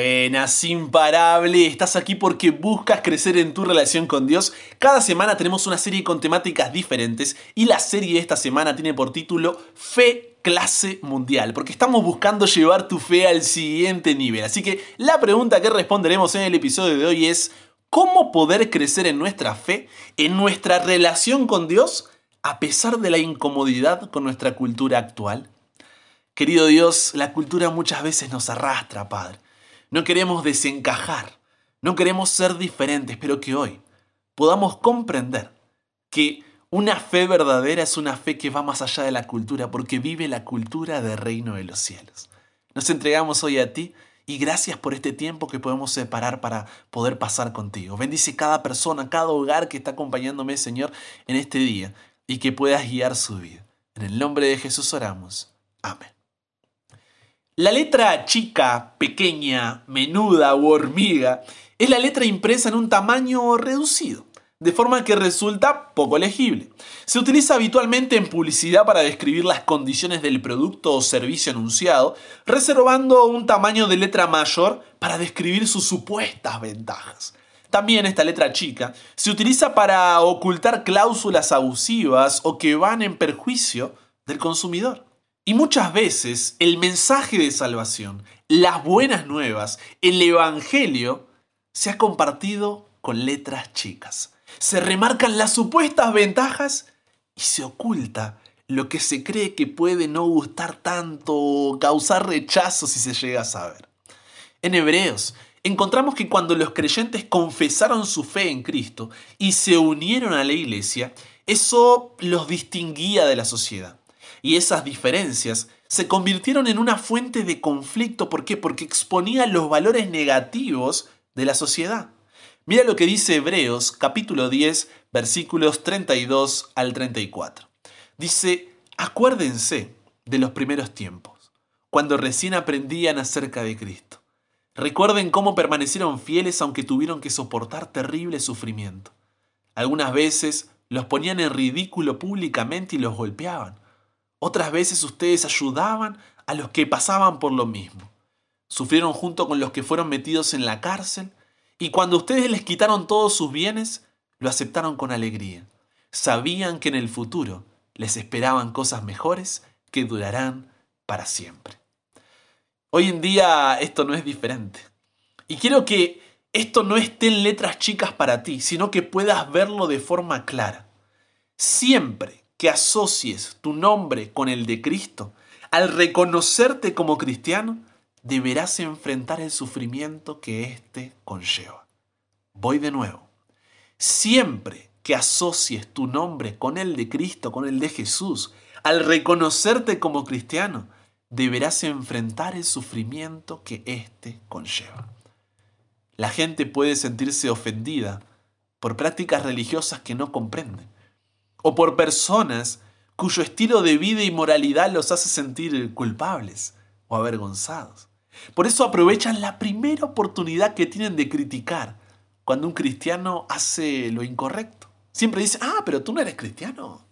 Buenas, imparable. Estás aquí porque buscas crecer en tu relación con Dios. Cada semana tenemos una serie con temáticas diferentes y la serie de esta semana tiene por título Fe clase mundial, porque estamos buscando llevar tu fe al siguiente nivel. Así que la pregunta que responderemos en el episodio de hoy es, ¿cómo poder crecer en nuestra fe, en nuestra relación con Dios, a pesar de la incomodidad con nuestra cultura actual? Querido Dios, la cultura muchas veces nos arrastra, Padre. No queremos desencajar, no queremos ser diferentes, pero que hoy podamos comprender que una fe verdadera es una fe que va más allá de la cultura, porque vive la cultura del reino de los cielos. Nos entregamos hoy a ti y gracias por este tiempo que podemos separar para poder pasar contigo. Bendice cada persona, cada hogar que está acompañándome, Señor, en este día y que puedas guiar su vida. En el nombre de Jesús oramos. Amén. La letra chica, pequeña, menuda o hormiga es la letra impresa en un tamaño reducido, de forma que resulta poco legible. Se utiliza habitualmente en publicidad para describir las condiciones del producto o servicio anunciado, reservando un tamaño de letra mayor para describir sus supuestas ventajas. También esta letra chica se utiliza para ocultar cláusulas abusivas o que van en perjuicio del consumidor. Y muchas veces el mensaje de salvación, las buenas nuevas, el Evangelio, se ha compartido con letras chicas. Se remarcan las supuestas ventajas y se oculta lo que se cree que puede no gustar tanto o causar rechazo si se llega a saber. En Hebreos encontramos que cuando los creyentes confesaron su fe en Cristo y se unieron a la iglesia, eso los distinguía de la sociedad y esas diferencias se convirtieron en una fuente de conflicto. ¿Por qué? Porque exponía los valores negativos de la sociedad. Mira lo que dice Hebreos capítulo 10 versículos 32 al 34. Dice, acuérdense de los primeros tiempos, cuando recién aprendían acerca de Cristo. Recuerden cómo permanecieron fieles aunque tuvieron que soportar terrible sufrimiento. Algunas veces los ponían en ridículo públicamente y los golpeaban. Otras veces ustedes ayudaban a los que pasaban por lo mismo. Sufrieron junto con los que fueron metidos en la cárcel y cuando ustedes les quitaron todos sus bienes, lo aceptaron con alegría. Sabían que en el futuro les esperaban cosas mejores que durarán para siempre. Hoy en día esto no es diferente. Y quiero que esto no esté en letras chicas para ti, sino que puedas verlo de forma clara. Siempre que asocies tu nombre con el de Cristo, al reconocerte como cristiano, deberás enfrentar el sufrimiento que éste conlleva. Voy de nuevo. Siempre que asocies tu nombre con el de Cristo, con el de Jesús, al reconocerte como cristiano, deberás enfrentar el sufrimiento que éste conlleva. La gente puede sentirse ofendida por prácticas religiosas que no comprende o por personas cuyo estilo de vida y moralidad los hace sentir culpables o avergonzados. Por eso aprovechan la primera oportunidad que tienen de criticar cuando un cristiano hace lo incorrecto. Siempre dicen, ah, pero tú no eres cristiano.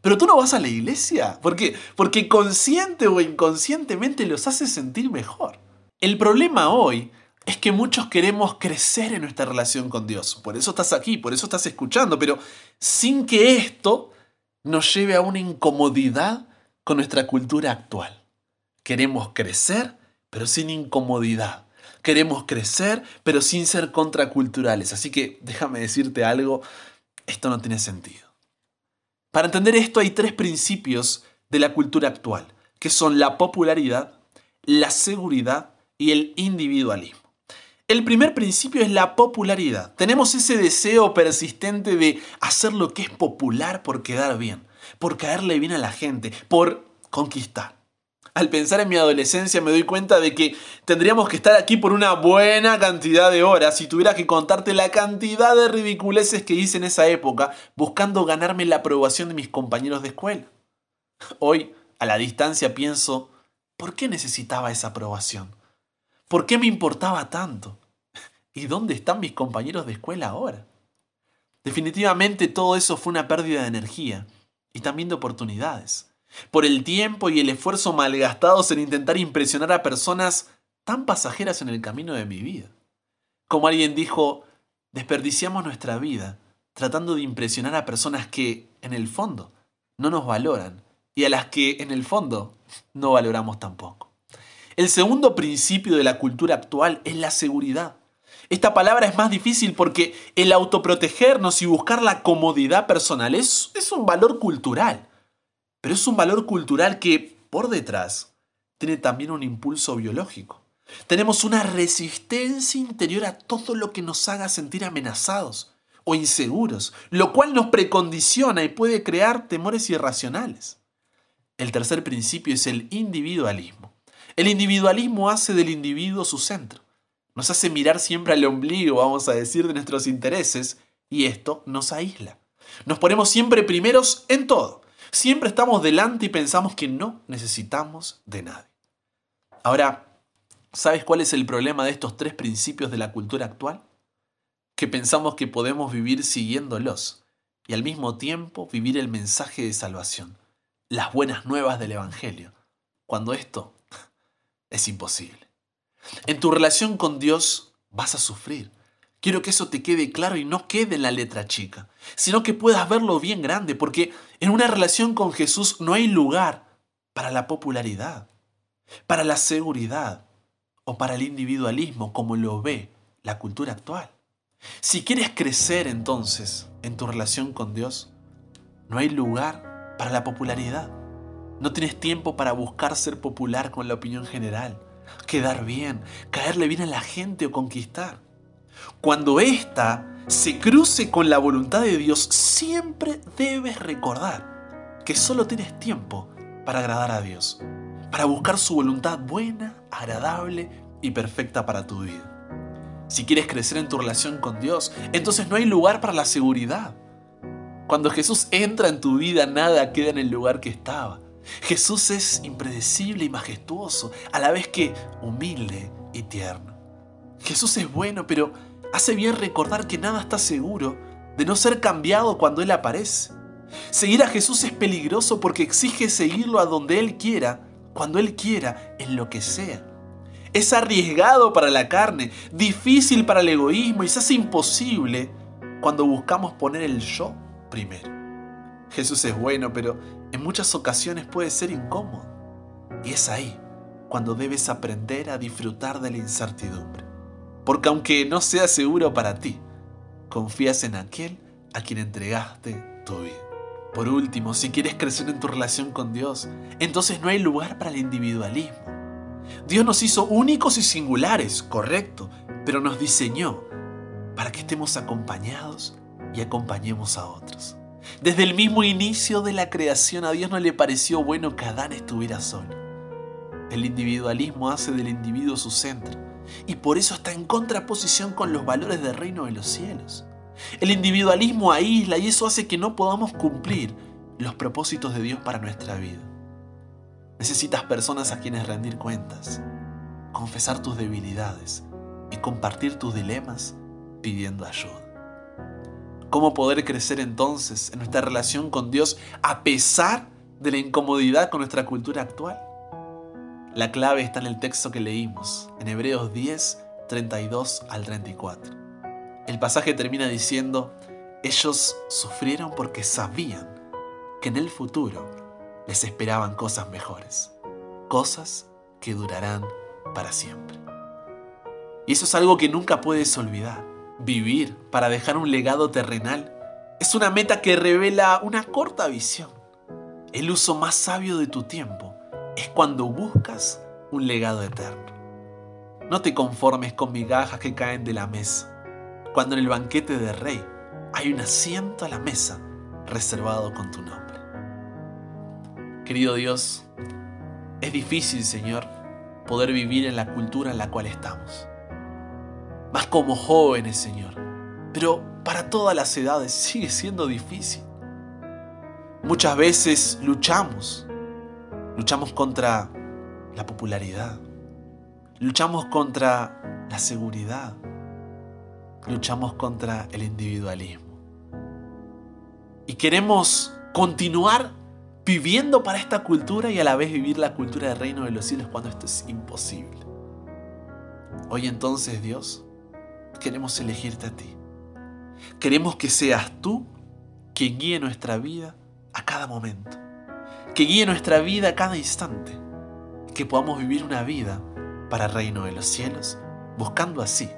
Pero tú no vas a la iglesia. Porque consciente o inconscientemente los hace sentir mejor. El problema hoy es que muchos queremos crecer en nuestra relación con Dios. Por eso estás aquí, por eso estás escuchando, pero sin que esto nos lleve a una incomodidad con nuestra cultura actual. Queremos crecer, pero sin incomodidad. Queremos crecer, pero sin ser contraculturales. Así que déjame decirte algo, esto no tiene sentido. Para entender esto hay tres principios de la cultura actual, que son la popularidad, la seguridad y el individualismo. El primer principio es la popularidad. Tenemos ese deseo persistente de hacer lo que es popular por quedar bien, por caerle bien a la gente, por conquistar. Al pensar en mi adolescencia me doy cuenta de que tendríamos que estar aquí por una buena cantidad de horas si tuviera que contarte la cantidad de ridiculeces que hice en esa época buscando ganarme la aprobación de mis compañeros de escuela. Hoy, a la distancia, pienso, ¿por qué necesitaba esa aprobación? ¿Por qué me importaba tanto? ¿Y dónde están mis compañeros de escuela ahora? Definitivamente todo eso fue una pérdida de energía y también de oportunidades. Por el tiempo y el esfuerzo malgastados en intentar impresionar a personas tan pasajeras en el camino de mi vida. Como alguien dijo, desperdiciamos nuestra vida tratando de impresionar a personas que, en el fondo, no nos valoran y a las que, en el fondo, no valoramos tampoco. El segundo principio de la cultura actual es la seguridad. Esta palabra es más difícil porque el autoprotegernos y buscar la comodidad personal es, es un valor cultural. Pero es un valor cultural que, por detrás, tiene también un impulso biológico. Tenemos una resistencia interior a todo lo que nos haga sentir amenazados o inseguros, lo cual nos precondiciona y puede crear temores irracionales. El tercer principio es el individualismo. El individualismo hace del individuo su centro. Nos hace mirar siempre al ombligo, vamos a decir, de nuestros intereses, y esto nos aísla. Nos ponemos siempre primeros en todo. Siempre estamos delante y pensamos que no necesitamos de nadie. Ahora, ¿sabes cuál es el problema de estos tres principios de la cultura actual? Que pensamos que podemos vivir siguiéndolos y al mismo tiempo vivir el mensaje de salvación, las buenas nuevas del Evangelio, cuando esto es imposible. En tu relación con Dios vas a sufrir. Quiero que eso te quede claro y no quede en la letra chica, sino que puedas verlo bien grande, porque en una relación con Jesús no hay lugar para la popularidad, para la seguridad o para el individualismo como lo ve la cultura actual. Si quieres crecer entonces en tu relación con Dios, no hay lugar para la popularidad. No tienes tiempo para buscar ser popular con la opinión general, quedar bien, caerle bien a la gente o conquistar. Cuando ésta se cruce con la voluntad de Dios, siempre debes recordar que solo tienes tiempo para agradar a Dios, para buscar su voluntad buena, agradable y perfecta para tu vida. Si quieres crecer en tu relación con Dios, entonces no hay lugar para la seguridad. Cuando Jesús entra en tu vida, nada queda en el lugar que estaba. Jesús es impredecible y majestuoso, a la vez que humilde y tierno. Jesús es bueno, pero hace bien recordar que nada está seguro de no ser cambiado cuando Él aparece. Seguir a Jesús es peligroso porque exige seguirlo a donde Él quiera, cuando Él quiera, en lo que sea. Es arriesgado para la carne, difícil para el egoísmo y se hace imposible cuando buscamos poner el yo primero. Jesús es bueno, pero en muchas ocasiones puede ser incómodo. Y es ahí cuando debes aprender a disfrutar de la incertidumbre. Porque aunque no sea seguro para ti, confías en aquel a quien entregaste tu vida. Por último, si quieres crecer en tu relación con Dios, entonces no hay lugar para el individualismo. Dios nos hizo únicos y singulares, correcto, pero nos diseñó para que estemos acompañados y acompañemos a otros. Desde el mismo inicio de la creación a Dios no le pareció bueno que Adán estuviera solo. El individualismo hace del individuo su centro y por eso está en contraposición con los valores del reino de los cielos. El individualismo aísla y eso hace que no podamos cumplir los propósitos de Dios para nuestra vida. Necesitas personas a quienes rendir cuentas, confesar tus debilidades y compartir tus dilemas pidiendo ayuda. ¿Cómo poder crecer entonces en nuestra relación con Dios a pesar de la incomodidad con nuestra cultura actual? La clave está en el texto que leímos, en Hebreos 10, 32 al 34. El pasaje termina diciendo, ellos sufrieron porque sabían que en el futuro les esperaban cosas mejores, cosas que durarán para siempre. Y eso es algo que nunca puedes olvidar. Vivir para dejar un legado terrenal es una meta que revela una corta visión. El uso más sabio de tu tiempo es cuando buscas un legado eterno. No te conformes con migajas que caen de la mesa, cuando en el banquete del rey hay un asiento a la mesa reservado con tu nombre. Querido Dios, es difícil, Señor, poder vivir en la cultura en la cual estamos. Más como jóvenes, Señor. Pero para todas las edades sigue siendo difícil. Muchas veces luchamos. Luchamos contra la popularidad. Luchamos contra la seguridad. Luchamos contra el individualismo. Y queremos continuar viviendo para esta cultura y a la vez vivir la cultura del reino de los cielos cuando esto es imposible. Hoy entonces, Dios, queremos elegirte a ti. Queremos que seas tú quien guíe nuestra vida a cada momento. Que guíe nuestra vida a cada instante. Que podamos vivir una vida para el reino de los cielos, buscando así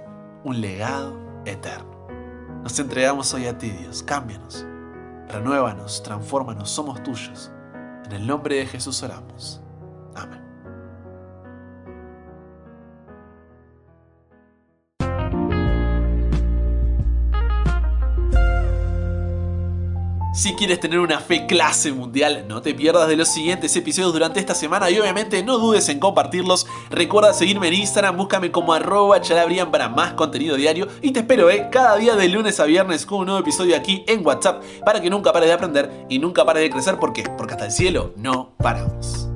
un legado eterno. Nos entregamos hoy a ti, Dios. Cámbianos, renuévanos, transfórmanos, somos tuyos. En el nombre de Jesús oramos. Si quieres tener una fe clase mundial, no te pierdas de los siguientes episodios durante esta semana y obviamente no dudes en compartirlos. Recuerda seguirme en Instagram, búscame como arroba chalabrian para más contenido diario y te espero eh, cada día de lunes a viernes con un nuevo episodio aquí en WhatsApp para que nunca pares de aprender y nunca pares de crecer. ¿Por qué? Porque hasta el cielo no paramos.